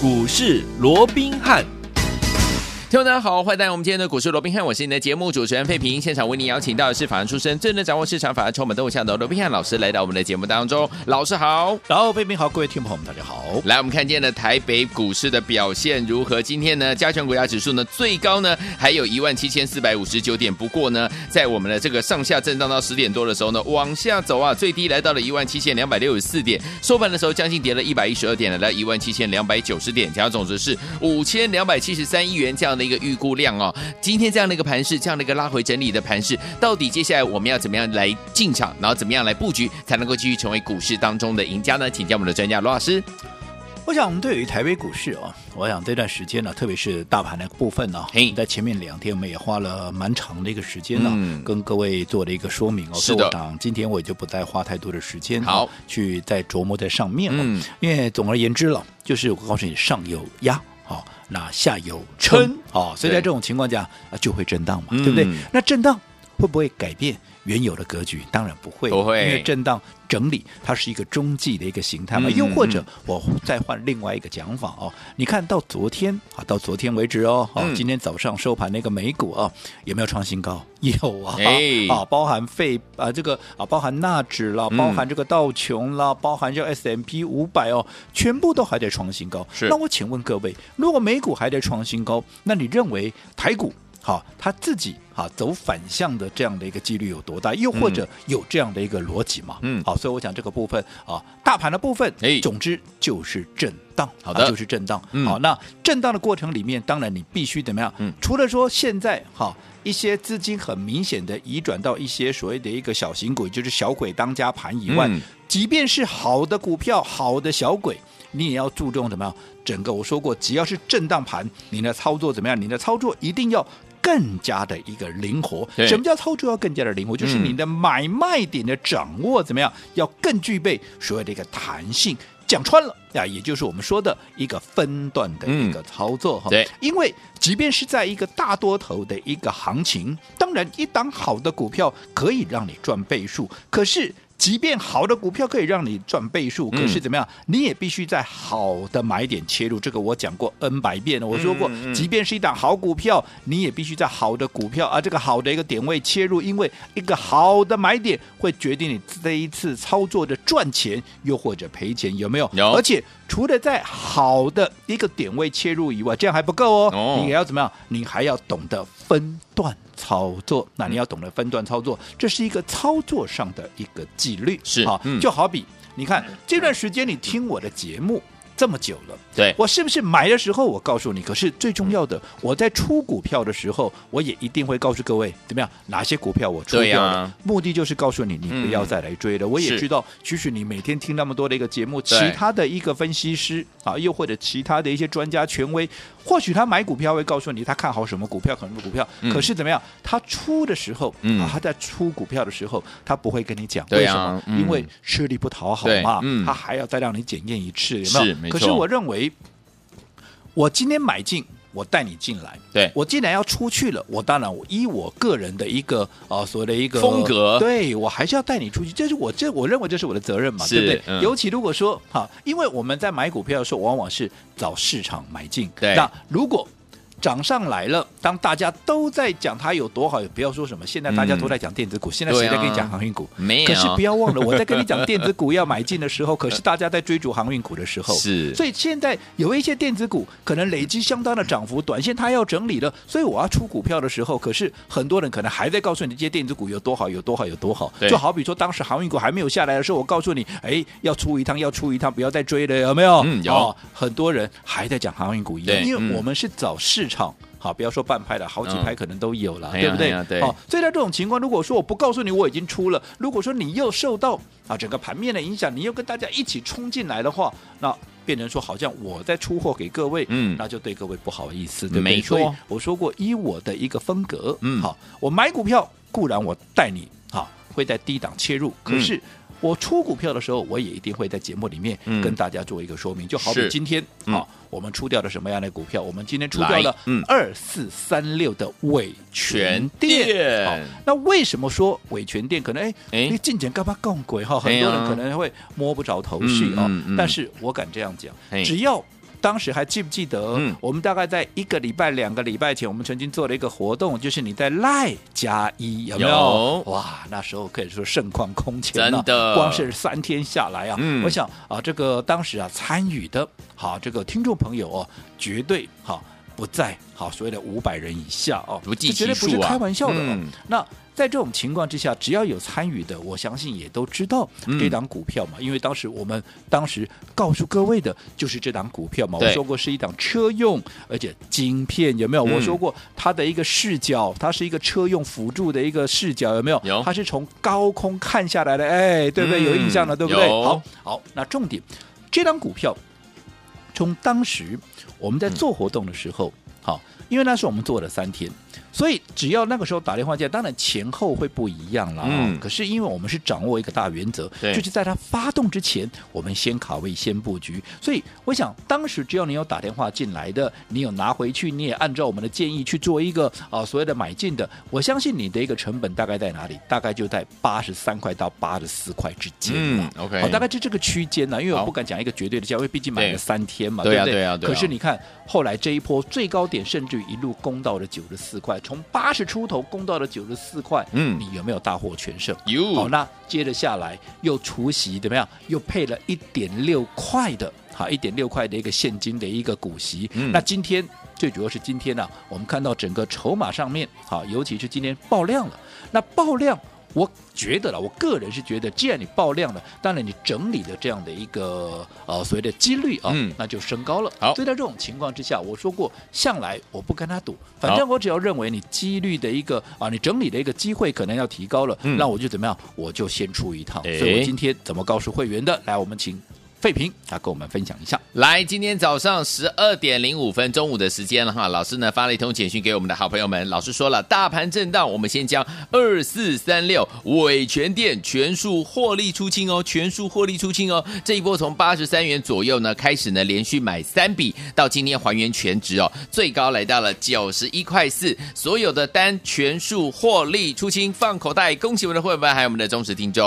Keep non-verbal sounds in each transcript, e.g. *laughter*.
股市罗宾汉。听众大家好，欢迎来到我们今天的股市罗宾汉，我是你的节目主持人费平。现场为您邀请到的是法案出身、最能掌握市场法案充满动向的罗宾汉老师来到我们的节目当中。老师好，然后费平好，各位听众朋友们大家好。来，我们看见了台北股市的表现如何？今天呢，加权股价指数呢最高呢还有一万七千四百五十九点，不过呢，在我们的这个上下震荡到十点多的时候呢，往下走啊，最低来到了一万七千两百六十四点，收盘的时候将近跌了一百一十二点，来到一万七千两百九十点，加总值是五千两百七十三亿元这样的一个预估量。哦，今天这样的一个盘势，这样的一个拉回整理的盘势，到底接下来我们要怎么样来进场，然后怎么样来布局，才能够继续成为股市当中的赢家呢？请教我们的专家罗老师。我想，我们对于台北股市啊，我想这段时间呢，特别是大盘的部分呢，在前面两天我们也花了蛮长的一个时间呢，嗯、跟各位做了一个说明哦。是的。今天我也就不再花太多的时间好去再琢磨在上面了，嗯、因为总而言之了，就是我告诉你，上有压，好，那下有撑，哦，所以在这种情况下啊，就会震荡嘛，对不对？嗯、那震荡会不会改变原有的格局？当然不会，不会，因为震荡。整理，它是一个中继的一个形态嘛？又或者我再换另外一个讲法哦，你看到昨天啊，到昨天为止哦，哦，今天早上收盘那个美股啊，有没有创新高？有啊，啊，包含费啊这个啊，包含纳指啦，包含这个道琼啦，包含这 S M P 五百哦，全部都还在创新高。是，那我请问各位，如果美股还在创新高，那你认为台股？好，他自己哈走反向的这样的一个几率有多大？又或者有这样的一个逻辑吗？嗯，好，所以我想这个部分啊，大盘的部分，哎，总之就是震荡，好的，就是震荡。嗯、好，那震荡的过程里面，当然你必须怎么样？嗯，除了说现在哈一些资金很明显的移转到一些所谓的一个小型股，就是小鬼当家盘以外，嗯、即便是好的股票、好的小鬼，你也要注重怎么样？整个我说过，只要是震荡盘，你的操作怎么样？你的操作一定要。更加的一个灵活，什么叫操作要更加的灵活？就是你的买卖点的掌握怎么样，要更具备所谓的一个弹性。讲穿了呀，也就是我们说的一个分段的一个操作哈。对，因为即便是在一个大多头的一个行情，当然一档好的股票可以让你赚倍数，可是。即便好的股票可以让你赚倍数，可是怎么样？你也必须在好的买点切入。这个我讲过 N 百遍了。我说过，即便是一档好股票，你也必须在好的股票啊，这个好的一个点位切入，因为一个好的买点会决定你这一次操作的赚钱又或者赔钱，有没有？有。而且除了在好的一个点位切入以外，这样还不够哦。你也要怎么样？你还要懂得分段。操作，那你要懂得分段操作，这是一个操作上的一个纪律，是啊，嗯、就好比你看这段时间你听我的节目。这么久了，对我是不是买的时候我告诉你？可是最重要的，我在出股票的时候，我也一定会告诉各位怎么样？哪些股票我出掉了？啊、目的就是告诉你，你不要再来追了。嗯、我也知道，其实你每天听那么多的一个节目，其他的一个分析师啊，又或者其他的一些专家权威，或许他买股票会告诉你他看好什么股票，可能股票。嗯、可是怎么样？他出的时候、嗯、啊，他在出股票的时候，他不会跟你讲为什么？因为吃力不讨好嘛，嗯、他还要再让你检验一次，有没有？可是我认为，我今天买进，我带你进来。对，我既然要出去了，我当然我依我个人的一个啊所谓的一个风格，对我还是要带你出去。这是我这我认为这是我的责任嘛，对不对？嗯、尤其如果说哈，因为我们在买股票的时候，往往是找市场买进。对，那如果涨上来了，当大家都在讲它有多好，也不要说什么。现在大家都在讲电子股，嗯、现在谁在跟你讲航运股？没有。可是不要忘了，我在跟你讲电子股要买进的时候，可是大家在追逐航运股的时候。*laughs* 是。所以现在有一些电子股可能累积相当的涨幅，短线它要整理了，所以我要出股票的时候，可是很多人可能还在告诉你这些电子股有多好，有多好，有多好。对就好比说，当时航运股还没有下来的时候，我告诉你，哎，要出一趟，要出一趟，不要再追了，有没有？嗯，有。哦、很多人还在讲航运股一样，因为我们是找市场。好，不要说半拍了，好几拍可能都有了，嗯、对不对？对。好，所以在这种情况，如果说我不告诉你我已经出了，如果说你又受到啊整个盘面的影响，你又跟大家一起冲进来的话，那变成说好像我在出货给各位，嗯，那就对各位不好意思，对不对？没错。我说过，依我的一个风格，嗯，好，我买股票固然我带你，好，会在低档切入，可是。嗯我出股票的时候，我也一定会在节目里面跟大家做一个说明，嗯、就好比今天啊，嗯、我们出掉了什么样的股票？我们今天出掉了二四三六的伟全店。好，那为什么说伟全店可能哎哎，你进展干嘛更贵哈？很多人可能会摸不着头绪啊。但是我敢这样讲，只要当时还记不记得？嗯，我们大概在一个礼拜、两个礼拜前，我们曾经做了一个活动，就是你在赖加一有没有？有哇，那时候可以说盛况空前，真的，光是三天下来啊，嗯、我想啊，这个当时啊参与的，好，这个听众朋友哦，绝对好不在好所谓的五百人以下哦，不计其数啊，绝对不是开玩笑的。嗯、那。在这种情况之下，只要有参与的，我相信也都知道这档股票嘛。嗯、因为当时我们当时告诉各位的就是这档股票嘛。我说过是一档车用，而且晶片有没有？嗯、我说过它的一个视角，它是一个车用辅助的一个视角，有没有？有。它是从高空看下来的，哎，对不对？嗯、有印象了，对不对？好，好，那重点，这档股票从当时我们在做活动的时候，好，因为那是我们做了三天。所以只要那个时候打电话进来，当然前后会不一样了。嗯。可是因为我们是掌握一个大原则，对就是在它发动之前，我们先卡位、先布局。所以我想，当时只要你有打电话进来的，你有拿回去，你也按照我们的建议去做一个啊所谓的买进的，我相信你的一个成本大概在哪里？大概就在八十三块到八十四块之间。嗯，OK。好，大概就这个区间呢，因为我不敢讲一个绝对的价位，毕竟买了三天嘛，对，对不对？对啊，对啊。可是你看后来这一波最高点，甚至于一路攻到了九十四块。从八十出头攻到了九十四块，嗯，你有没有大获全胜？有。好，那接着下来又除息怎么样？又配了一点六块的，好，一点六块的一个现金的一个股息。嗯，那今天最主要是今天呢、啊，我们看到整个筹码上面，好，尤其是今天爆量了，那爆量。我觉得了，我个人是觉得，既然你爆量了，当然你整理的这样的一个呃所谓的几率啊，嗯、那就升高了。好，所以在这种情况之下，我说过，向来我不跟他赌，反正我只要认为你几率的一个啊，你整理的一个机会可能要提高了，嗯、那我就怎么样，我就先出一趟。所以我今天怎么告诉会员的？来，我们请。费平，啊跟我们分享一下。来，今天早上十二点零五分，中午的时间了哈。老师呢发了一通简讯给我们的好朋友们。老师说了，大盘震荡，我们先将二四三六伟全店全数获利出清哦，全数获利出清哦。这一波从八十三元左右呢开始呢，连续买三笔，到今天还原全值哦，最高来到了九十一块四，所有的单全数获利出清，放口袋。恭喜我们的会员还有我们的忠实听众。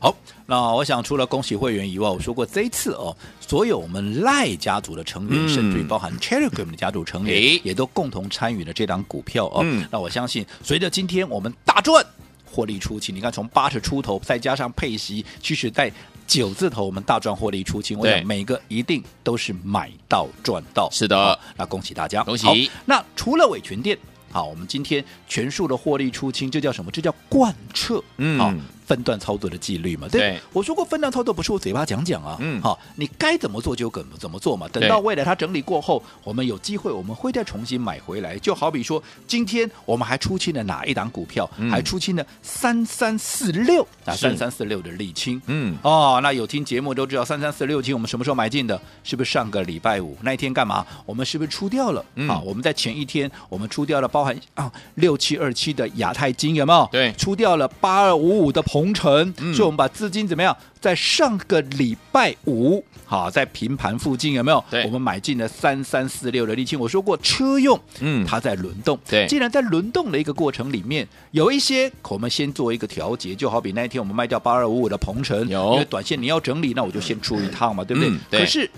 好。那我想，除了恭喜会员以外，我说过这一次哦，所有我们赖家族的成员，嗯、甚至于包含 Telegram 的家族成员，诶也都共同参与了这档股票哦。嗯、那我相信，随着今天我们大赚，获利出清，你看从八十出头，再加上配息，其实在九字头，我们大赚获利出清，我想每个一定都是买到赚到。是的，那恭喜大家，恭喜。那除了伟诠电，好，我们今天全数的获利出清，这叫什么？这叫贯彻。嗯，好。分段操作的纪律嘛，对，对我说过分段操作不是我嘴巴讲讲啊，嗯，好，你该怎么做就怎么怎么做嘛。等到未来它整理过后，我们有机会我们会再重新买回来。就好比说，今天我们还出清了哪一档股票？嗯、还出清了三三四六啊，三三四六的沥青，嗯，哦，那有听节目都知道三三四六清我们什么时候买进的？是不是上个礼拜五那一天干嘛？我们是不是出掉了？嗯、啊，我们在前一天我们出掉了，包含啊六七二七的亚太金有没有？对，出掉了八二五五的。红城，所以我们把资金怎么样？在上个礼拜五，好，在平盘附近有没有？对，我们买进了三三四六的沥青。我说过车用，嗯，它在轮动。对，既然在轮动的一个过程里面，有一些我们先做一个调节，就好比那一天我们卖掉八二五五的鹏程，有因为短线你要整理，那我就先出一趟嘛，对不对？嗯、对，可是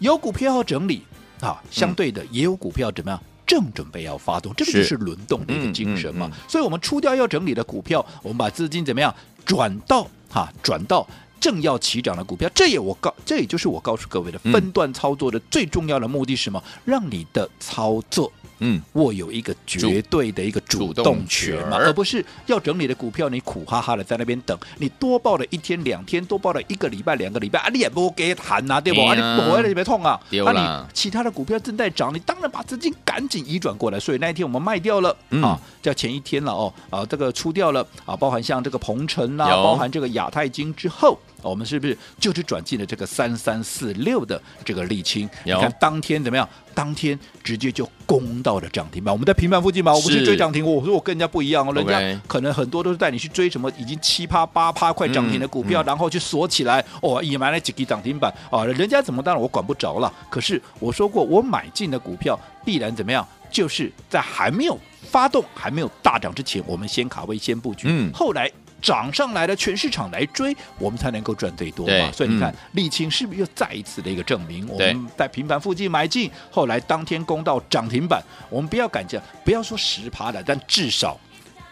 有股票要整理啊，相对的也有股票怎么样？正准备要发动，这个就是轮动的一个精神嘛。嗯嗯嗯、所以，我们出掉要整理的股票，我们把资金怎么样转到哈，转到正要起涨的股票。这也我告，这也就是我告诉各位的分段操作的最重要的目的是什么？让你的操作。嗯，握有一个绝对的一个主动权嘛，而不是要整理的股票，你苦哈哈的在那边等，你多报了一天两天，多报了一个礼拜两个礼拜啊，你也不给谈呐，对不？啊，你回来就别痛啊，啊，你其他的股票正在涨，你当然把资金赶紧移转过来。所以那一天我们卖掉了。啊，叫前一天了哦，啊，这个出掉了啊，包含像这个鹏程啊，包含这个亚太金之后。我们是不是就是转进了这个三三四六的这个沥青？你看当天怎么样？当天直接就攻到了涨停板。我们在平盘附近嘛，我不是追涨停。我说我跟人家不一样哦，人家可能很多都是带你去追什么已经七趴八趴快涨停的股票，嗯、然后去锁起来哦，也买了几个涨停板啊。人家怎么当然我管不着了。可是我说过，我买进的股票必然怎么样？就是在还没有发动、还没有大涨之前，我们先卡位、先布局。嗯，后来。涨上来了，全市场来追，我们才能够赚最多嘛。所以你看，丽、嗯、清是不是又再一次的一个证明？我们在平盘附近买进，后来当天攻到涨停板，我们不要敢讲，不要说十趴的，但至少。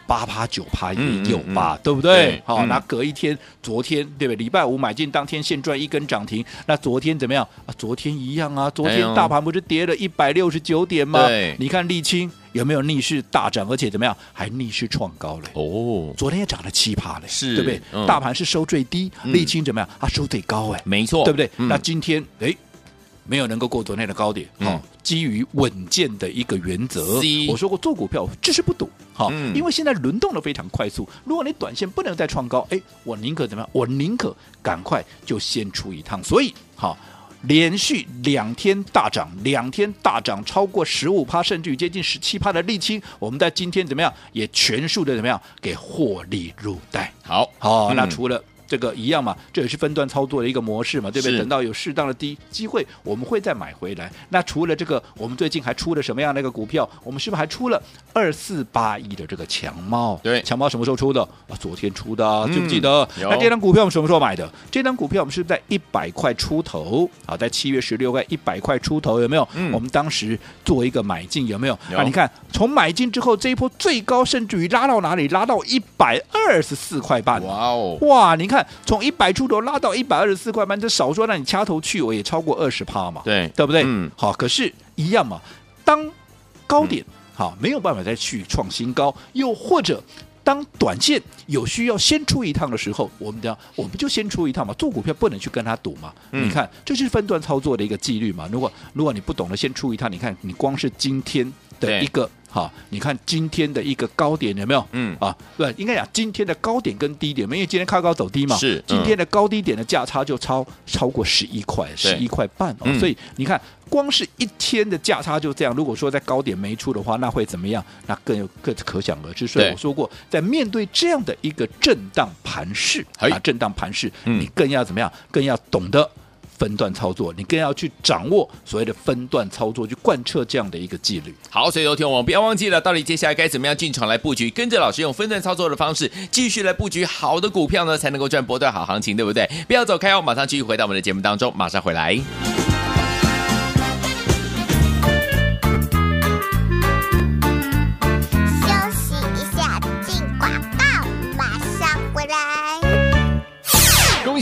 八趴九趴也有吧，嗯嗯嗯、对不对？对好，那、嗯、隔一天，昨天对不对？礼拜五买进，当天现赚一根涨停。那昨天怎么样啊？昨天一样啊。昨天大盘不是跌了一百六十九点吗？对你看沥青有没有逆势大涨？而且怎么样？还逆势创高了。哦，昨天也涨了七趴嘞，是对不对？嗯、大盘是收最低，沥青怎么样？它收最高哎，没错，对不对？嗯、那今天哎。没有能够过昨天的高点，好、嗯，基于稳健的一个原则，是我说过做股票就是不赌，好，嗯、因为现在轮动的非常快速，如果你短线不能再创高，哎，我宁可怎么样？我宁可赶快就先出一趟，所以好，连续两天大涨，两天大涨超过十五趴，甚至于接近十七趴的沥青，我们在今天怎么样？也全数的怎么样？给获利入袋，好，好，那除了。嗯这个一样嘛，这也是分段操作的一个模式嘛，对不对？等到有适当的低机会，我们会再买回来。那除了这个，我们最近还出了什么样的一个股票？我们是不是还出了二四八一的这个强猫？对，强猫什么时候出的？啊，昨天出的，啊，记不记得？嗯、那这张股票我们什么时候买的？这张股票我们是在一百块出头啊，在七月十六块一百块出头，有没有？嗯、我们当时做一个买进，有没有？有啊，你看从买进之后，这一波最高甚至于拉到哪里？拉到一百二十四块半。哇哦，哇，你看。从一百出头拉到一百二十四块半，这少说让你掐头去尾也超过二十趴嘛，对对不对？嗯，好，可是，一样嘛。当高点、嗯、好没有办法再去创新高，又或者当短线有需要先出一趟的时候，我们讲我们就先出一趟嘛。做股票不能去跟他赌嘛。嗯、你看，这就是分段操作的一个纪律嘛。如果如果你不懂得先出一趟，你看你光是今天的一个。好，你看今天的一个高点有没有？嗯啊，对，应该讲今天的高点跟低点，因为今天开高走低嘛，是、嗯、今天的高低点的价差就超超过十一块，十一块半哦。嗯、所以你看，光是一天的价差就这样。如果说在高点没出的话，那会怎么样？那更有更可想而知。所以我说过，在面对这样的一个震荡盘势啊，震荡盘势，你更要怎么样？更要懂得。分段操作，你更要去掌握所谓的分段操作，去贯彻这样的一个纪律。好，所以有听我们不要忘记了，到底接下来该怎么样进场来布局？跟着老师用分段操作的方式，继续来布局好的股票呢，才能够赚波段好行情，对不对？不要走开哦，马上继续回到我们的节目当中，马上回来。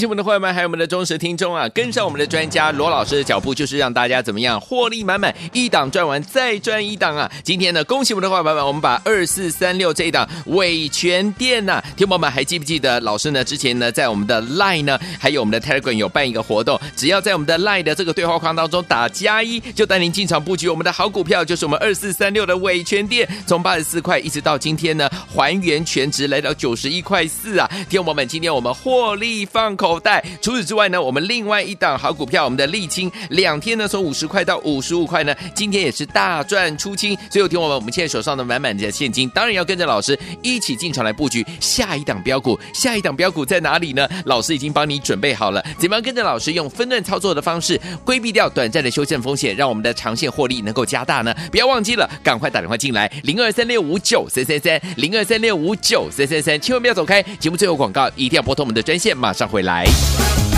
谢谢我们的伙伴们，还有我们的忠实听众啊！跟上我们的专家罗老师的脚步，就是让大家怎么样获利满满，一档赚完再赚一档啊！今天呢，恭喜我们的伙伴们，我们把二四三六这一档伟诠电呐，听友们还记不记得老师呢？之前呢，在我们的 Line 呢，还有我们的 Telegram 有办一个活动，只要在我们的 Line 的这个对话框当中打加一，就带您进场布局我们的好股票，就是我们二四三六的伟诠电，从八十四块一直到今天呢，还原全值来到九十一块四啊！听友们，今天我们获利放口。口袋。除此之外呢，我们另外一档好股票，我们的沥青，两天呢从五十块到五十五块呢，今天也是大赚出清。所以有听我们，我们现在手上的满满的现金，当然要跟着老师一起进场来布局下一档标股。下一档标股在哪里呢？老师已经帮你准备好了，怎么样跟着老师用分段操作的方式，规避掉短暂的修正风险，让我们的长线获利能够加大呢？不要忘记了，赶快打电话进来，零二三六五九三三三，零二三六五九三三三，千万不要走开。节目最后广告一定要拨通我们的专线，马上回来。Bye.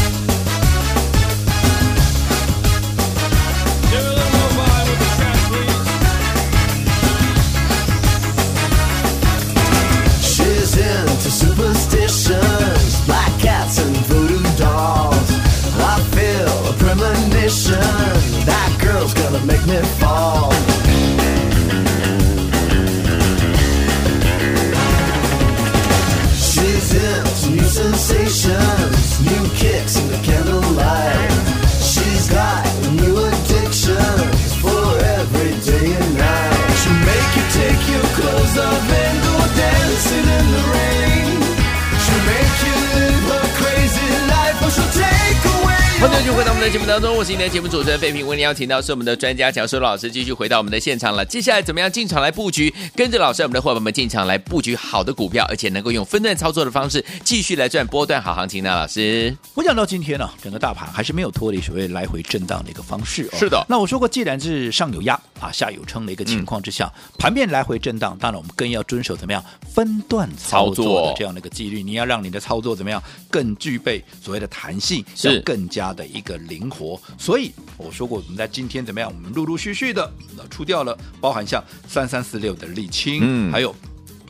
们的节目当中，我是你的节目主持人费平，为您邀请到是我们的专家乔舒老师，继续回到我们的现场了。接下来怎么样进场来布局？跟着老师，我们的伙伴们进场来布局好的股票，而且能够用分段操作的方式，继续来赚波段好行情呢？老师，我讲到今天呢、啊，整个大盘还是没有脱离所谓来回震荡的一个方式、哦。是的，那我说过，既然是上有压啊，下有撑的一个情况之下，嗯、盘面来回震荡，当然我们更要遵守怎么样分段操作的这样的一个纪律。你要让你的操作怎么样更具备所谓的弹性，是更加的一个灵活。所以我说过，我们在今天怎么样？我们陆陆续续的出掉了，包含像三三四六的沥青，嗯，还有。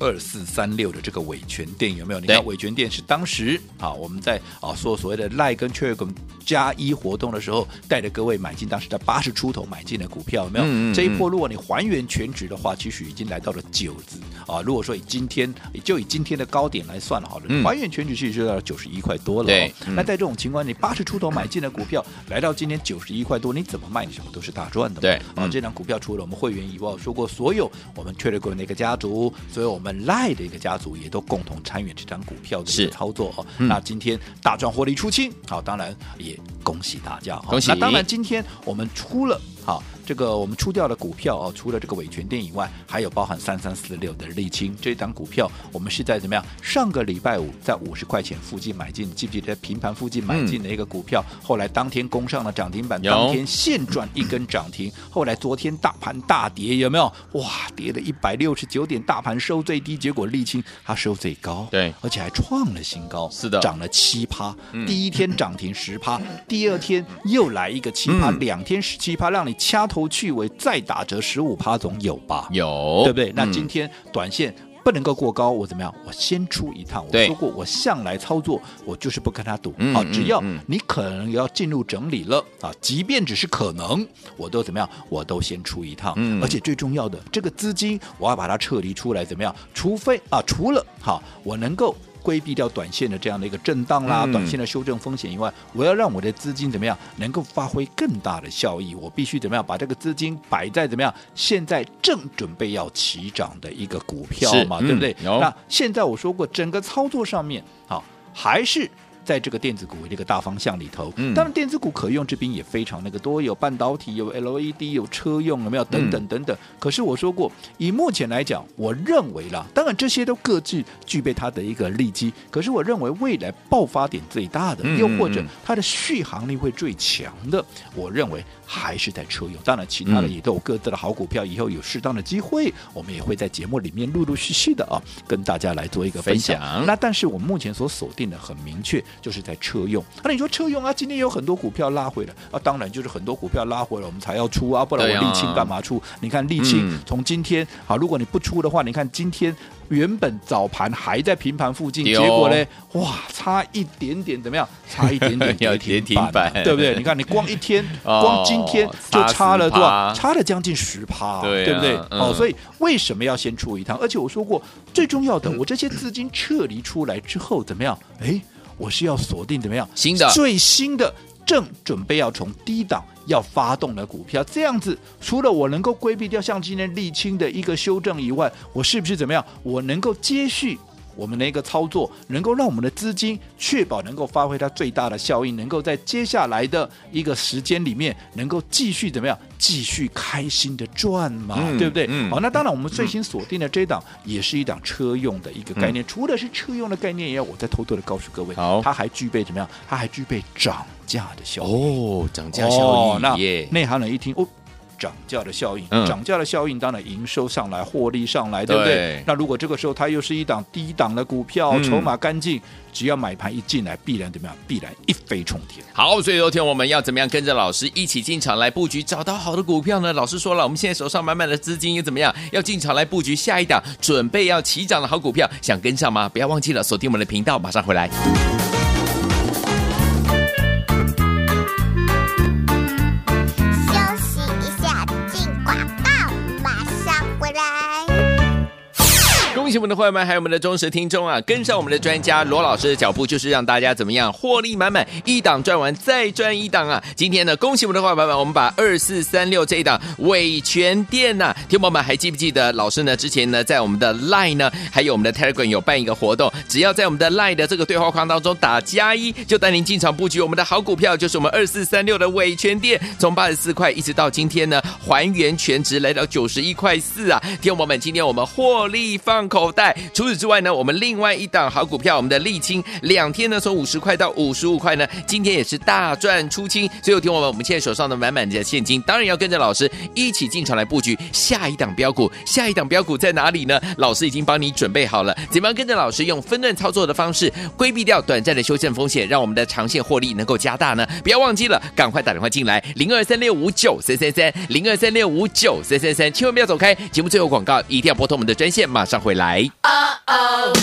二四三六的这个伟权店有没有？你看伟权店是当时啊，我们在啊说所谓的赖跟 Telegram 加一活动的时候，带着各位买进，当时在八十出头买进的股票有没有？嗯嗯嗯，这一波如果你还原全值的话，其实已经来到了九字啊。如果说以今天就以今天的高点来算了好了，嗯、还原全值其实就到九十一块多了。对，嗯、那在这种情况，你八十出头买进的股票来到今天九十一块多，你怎么卖？你什么都是大赚的。对，啊，这张股票除了我们会员以外，我说过所有我们 Telegram 那个家族，所有我们。赖的一个家族也都共同参与这张股票的一个操作哦。嗯、那今天大赚获利出清，好，当然也恭喜大家。恭喜！那当然，今天我们出了好。这个我们出掉的股票哦，除了这个伟权店以外，还有包含三三四六的沥青这一档股票，我们是在怎么样？上个礼拜五在五十块钱附近买进，记不记得平盘附近买进的一个股票？嗯、后来当天攻上了涨停板，当天现赚一根涨停。后来昨天大盘大跌，有没有？哇，跌了一百六十九点，大盘收最低，结果沥青它收最高，对，而且还创了新高，是的，涨了七趴。嗯、第一天涨停十趴，第二天又来一个七趴，嗯、两天十七趴，让你掐。头去尾再打折十五趴总有吧？有，对不对？那今天短线不能够过高，我怎么样？我先出一趟。我说过，我向来操作，我就是不跟他赌。啊，只要你可能要进入整理了啊，即便只是可能，我都怎么样？我都先出一趟。而且最重要的，这个资金我要把它撤离出来，怎么样？除非啊，除了好，我能够。规避掉短线的这样的一个震荡啦，短线的修正风险以外，嗯、我要让我的资金怎么样能够发挥更大的效益？我必须怎么样把这个资金摆在怎么样现在正准备要起涨的一个股票嘛，是对不对？嗯、那现在我说过，整个操作上面好还是。在这个电子股这个大方向里头，嗯、当然电子股可用之兵也非常那个多，有半导体，有 LED，有车用，有没有等等等等。嗯、可是我说过，以目前来讲，我认为啦，当然这些都各自具备它的一个利基。可是我认为未来爆发点最大的，嗯、又或者它的续航力会最强的，我认为还是在车用。当然，其他的也都有各自的好股票，以后有适当的机会，我们也会在节目里面陆陆续续的啊，跟大家来做一个分享。分享那但是我们目前所锁定的很明确。就是在车用，那、啊、你说车用啊？今天有很多股票拉回来啊，当然就是很多股票拉回来，我们才要出啊，不然我沥青干嘛出？啊、你看沥青从今天啊，如果你不出的话，你看今天原本早盘还在平盘附近，结果呢，哇，差一点点怎么样？差一点点 *laughs* 跌停板，对不对？你看你光一天，*laughs* 光今天就差了多少？差了将近十趴，对，对不对？嗯、哦，所以为什么要先出一趟？而且我说过，最重要的，我这些资金撤离出来之后怎么样？哎。我是要锁定怎么样？新的最新的正准备要从低档要发动的股票，这样子除了我能够规避掉像今天沥青的一个修正以外，我是不是怎么样？我能够接续？我们的一个操作，能够让我们的资金确保能够发挥它最大的效应，能够在接下来的一个时间里面，能够继续怎么样，继续开心的赚嘛，嗯、对不对？嗯、好，那当然，我们最新锁定的这档也是一档车用的一个概念。嗯、除了是车用的概念，也要我再偷偷的告诉各位，好，它还具备怎么样？它还具备涨价的效应哦，涨价效应。哦、那内行人一听哦。涨价的效应，涨价的效应，当然营收上来，获利上来，对不对？那如果这个时候它又是一档低档的股票，筹码干净，只要买盘一进来，必然怎么样？必然一飞冲天。好，所以昨天我们要怎么样跟着老师一起进场来布局，找到好的股票呢？老师说了，我们现在手上满满的资金又怎么样？要进场来布局下一档准备要起涨的好股票，想跟上吗？不要忘记了锁定我们的频道，马上回来。喜我们的会员们，还有我们的忠实听众啊！跟上我们的专家罗老师的脚步，就是让大家怎么样获利满满，一档赚完再赚一档啊！今天呢，恭喜我们的会员们，我们把二四三六这一档伟诠电呐，听友们还记不记得老师呢？之前呢，在我们的 Line 呢，还有我们的 Telegram 有办一个活动，只要在我们的 Line 的这个对话框当中打加一，就带您进场布局我们的好股票，就是我们二四三六的伟诠电，从八十四块一直到今天呢，还原全值来到九十一块四啊！听友们，今天我们获利放口口袋。除此之外呢，我们另外一档好股票，我们的沥青两天呢，从五十块到五十五块呢，今天也是大赚出清。所以听我们，我们现在手上的满满的现金，当然要跟着老师一起进场来布局下一档标股。下一档标股在哪里呢？老师已经帮你准备好了，怎么样跟着老师用分段操作的方式，规避掉短暂的修正风险，让我们的长线获利能够加大呢？不要忘记了，赶快打电话进来，零二三六五九三三三，零二三六五九三三三，千万不要走开。节目最后广告一定要拨通我们的专线，马上回来。Uh-oh,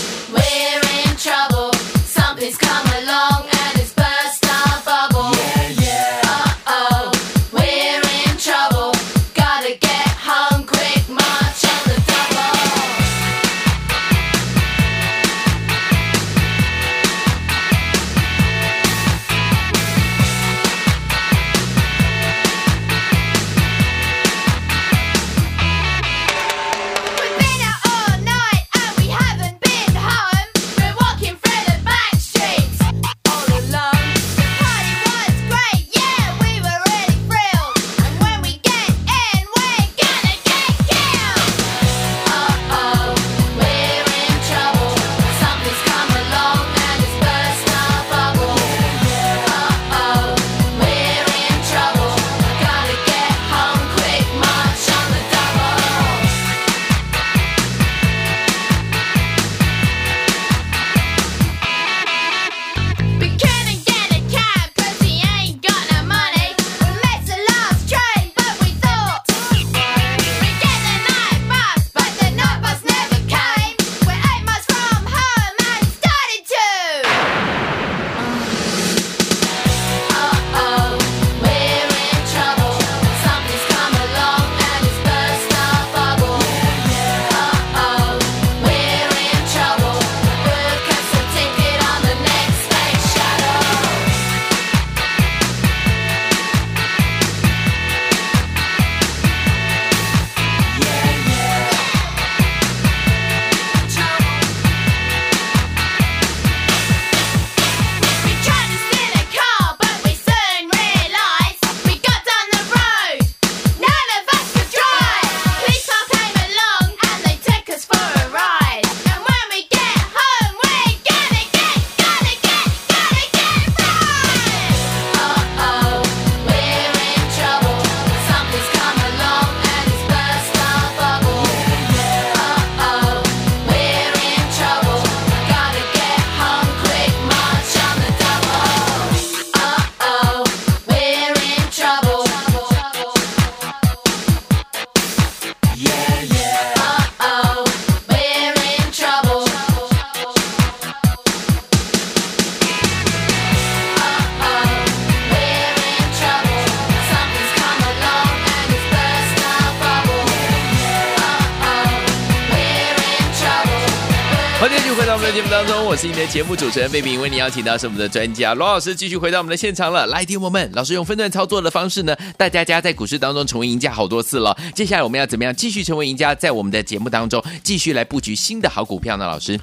是你的节目主持人费平，为你邀请到是我们的专家罗老师，继续回到我们的现场了。来，听我们，老师用分段操作的方式呢，带大家在股市当中成为赢家好多次了。接下来我们要怎么样继续成为赢家，在我们的节目当中继续来布局新的好股票呢？老师，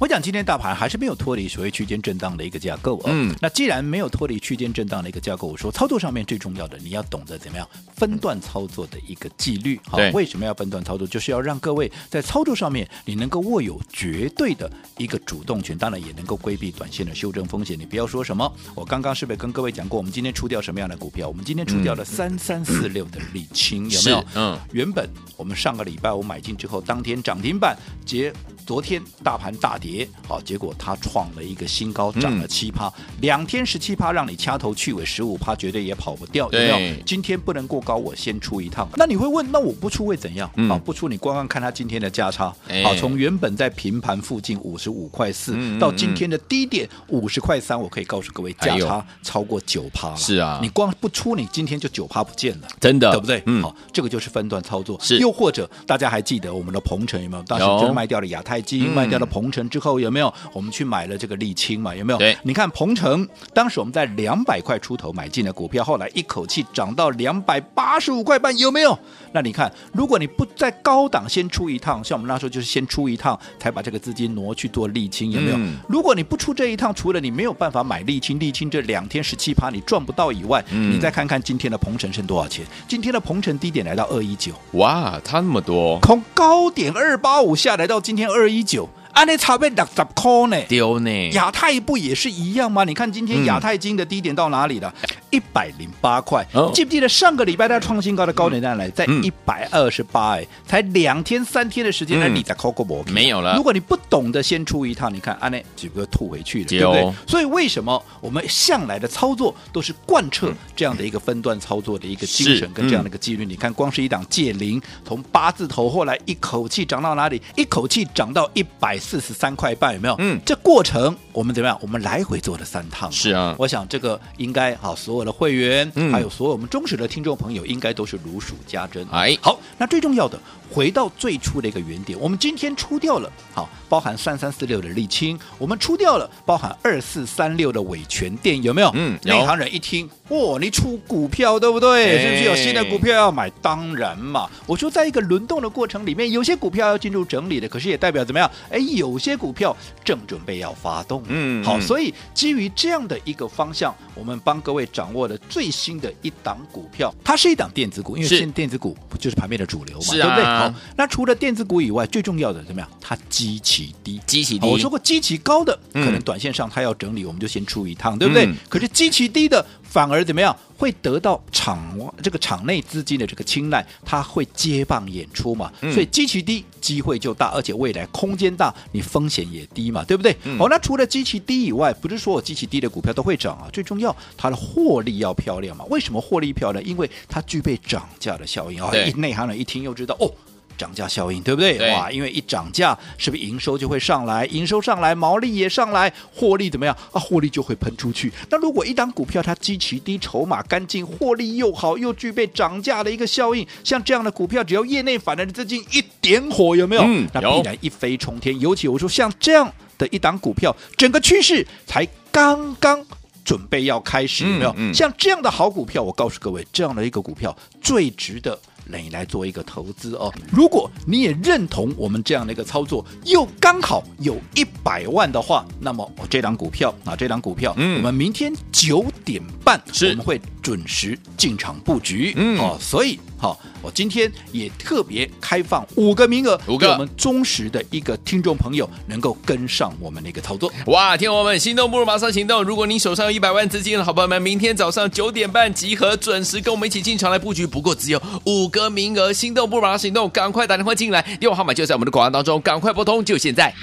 我讲今天大盘还是没有脱离所谓区间震荡的一个架构、哦、嗯那既然没有脱离区间震荡的一个架构，我说操作上面最重要的，你要懂得怎么样分段操作的一个纪律。好对，为什么要分段操作？就是要让各位在操作上面，你能够握有绝对的一个主动权，当然也能够规避短线的修正风险。你不要说什么，我刚刚是不是跟各位讲过，我们今天出掉什么样的股票？我们今天出掉了三三四六的沥青，有没有？嗯，原本我们上个礼拜我买进之后，当天涨停板，结昨天大盘大跌。跌，好，结果它创了一个新高，涨了七趴，两、嗯、天十七趴，让你掐头去尾十五趴，绝对也跑不掉，有没有？今天不能过高，我先出一趟。那你会问，那我不出会怎样？啊、嗯，不出你光光看它今天的价差，好，从原本在平盘附近五十五块四，到今天的低点五十块三，我可以告诉各位，价差超过九趴了。是啊，你光不出，你今天就九趴不见了，真的，对不对？嗯，好，这个就是分段操作。是，又或者大家还记得我们的鹏程有没有？当时就卖掉了亚太基因，卖掉了鹏程之后有没有？我们去买了这个沥青嘛？有没有？对，你看鹏程，当时我们在两百块出头买进的股票，后来一口气涨到两百八十五块半，有没有？那你看，如果你不在高档先出一趟，像我们那时候就是先出一趟，才把这个资金挪去做沥青，有没有？嗯、如果你不出这一趟，除了你没有办法买沥青，沥青这两天十七趴你赚不到以外，嗯、你再看看今天的鹏程剩多少钱？今天的鹏程低点来到二一九，哇，差那么多，从高点二八五下来到今天二一九。安尼差不多六十块呢，丢呢。亚太不也是一样吗？你看今天亚太金的低点到哪里了？一百零八块。哦、记不记得上个礼拜它创新高的高点在哪里？在一百二十八。哎，才两天三天的时间，那你再抠个膜没有了。如果你不懂得先出一趟，你看安内只不过吐回去了，对不对？所以为什么我们向来的操作都是贯彻这样的一个分段操作的一个精神跟这样的一个纪律？你看，光是一档借零，从八字头后来一口气涨到哪里？一口气涨到一百。四十三块半有没有？嗯，这过程我们怎么样？我们来回做了三趟。是啊，我想这个应该好，所有的会员，嗯、还有所有我们忠实的听众朋友，应该都是如数家珍。哎，好，那最重要的，回到最初的一个原点，我们今天出掉了，好，包含三三四六的沥青，我们出掉了，包含二四三六的伟诠电，有没有？嗯，内行人一听，哇，你出股票对不对？欸、是不是有新的股票要买？当然嘛，我说在一个轮动的过程里面，有些股票要进入整理的，可是也代表怎么样？哎。有些股票正准备要发动，嗯，好，所以基于这样的一个方向，我们帮各位掌握了最新的一档股票，它是一档电子股，因为现电子股不就是盘面的主流嘛，对不对？好，那除了电子股以外，最重要的怎么样？它基期低，基期低。我说过，基期高的可能短线上它要整理，我们就先出一趟，对不对？可是基期低的。反而怎么样会得到场这个场内资金的这个青睐，它会接棒演出嘛？嗯、所以基期低，机会就大，而且未来空间大，你风险也低嘛，对不对？嗯、好，那除了基期低以外，不是说我基期低的股票都会涨啊，最重要它的获利要漂亮嘛？为什么获利漂亮？因为它具备涨价的效应啊！内行人一听又知道哦。涨价效应对不对？对哇，因为一涨价，是不是营收就会上来？营收上来，毛利也上来，获利怎么样啊？获利就会喷出去。那如果一档股票它基期低，筹码干净，获利又好，又具备涨价的一个效应，像这样的股票，只要业内法人的资金一点火，有没有？嗯、那必然一飞冲天。尤其我说像这样的一档股票，整个趋势才刚刚准备要开始，有没有？嗯嗯、像这样的好股票，我告诉各位，这样的一个股票最值得。你来做一个投资哦。如果你也认同我们这样的一个操作，又刚好有一百万的话，那么我这档股票啊，这档股票，嗯，我们明天九点半是我们会准时进场布局，嗯，哦，所以。好，我今天也特别开放五个名额，五个我们忠实的一个听众朋友能够跟上我们的一个操作。哇，听我们心动不如马上行动！如果您手上有一百万资金的好朋友们，明天早上九点半集合，准时跟我们一起进场来布局。不过只有五个名额，心动不如马上行动，赶快打电话进来，电话号码就在我们的广告当中，赶快拨通，就现在。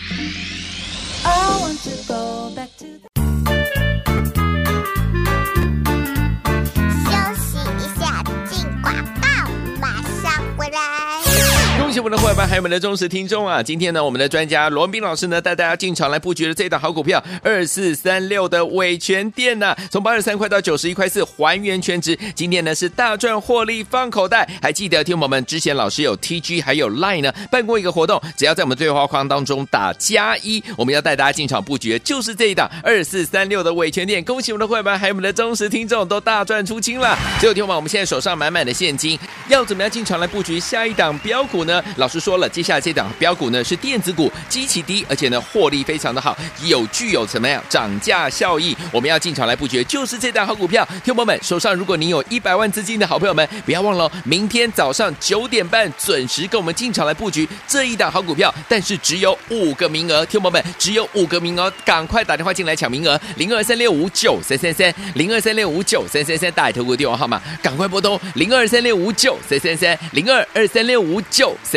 我们的伙伴，还有我们的忠实听众啊！今天呢，我们的专家罗文斌老师呢，带大家进场来布局的这一档好股票二四三六的伟诠电呢，从八十三块到九十一块四，还原全值。今天呢是大赚获利放口袋。还记得听我们之前老师有 TG 还有 Line 呢办过一个活动，只要在我们对话框当中打加一，我们要带大家进场布局，就是这一档二四三六的伟诠电。恭喜我们的伙伴，还有我们的忠实听众都大赚出清了。最后听我们，我们现在手上满满的现金，要怎么样进场来布局下一档标股呢？老师说了，接下来这档标股呢是电子股，基期低，而且呢获利非常的好，有具有怎么样涨价效益？我们要进场来布局，就是这档好股票。听众们手上，如果你有一百万资金的好朋友们，不要忘了，明天早上九点半准时跟我们进场来布局这一档好股票。但是只有五个名额，听众们只有五个名额，赶快打电话进来抢名额，零二三六五九三三三，零二三六五九三三三，大海投顾电话号码，赶快拨通零二三六五九三三三，零二二三六五九三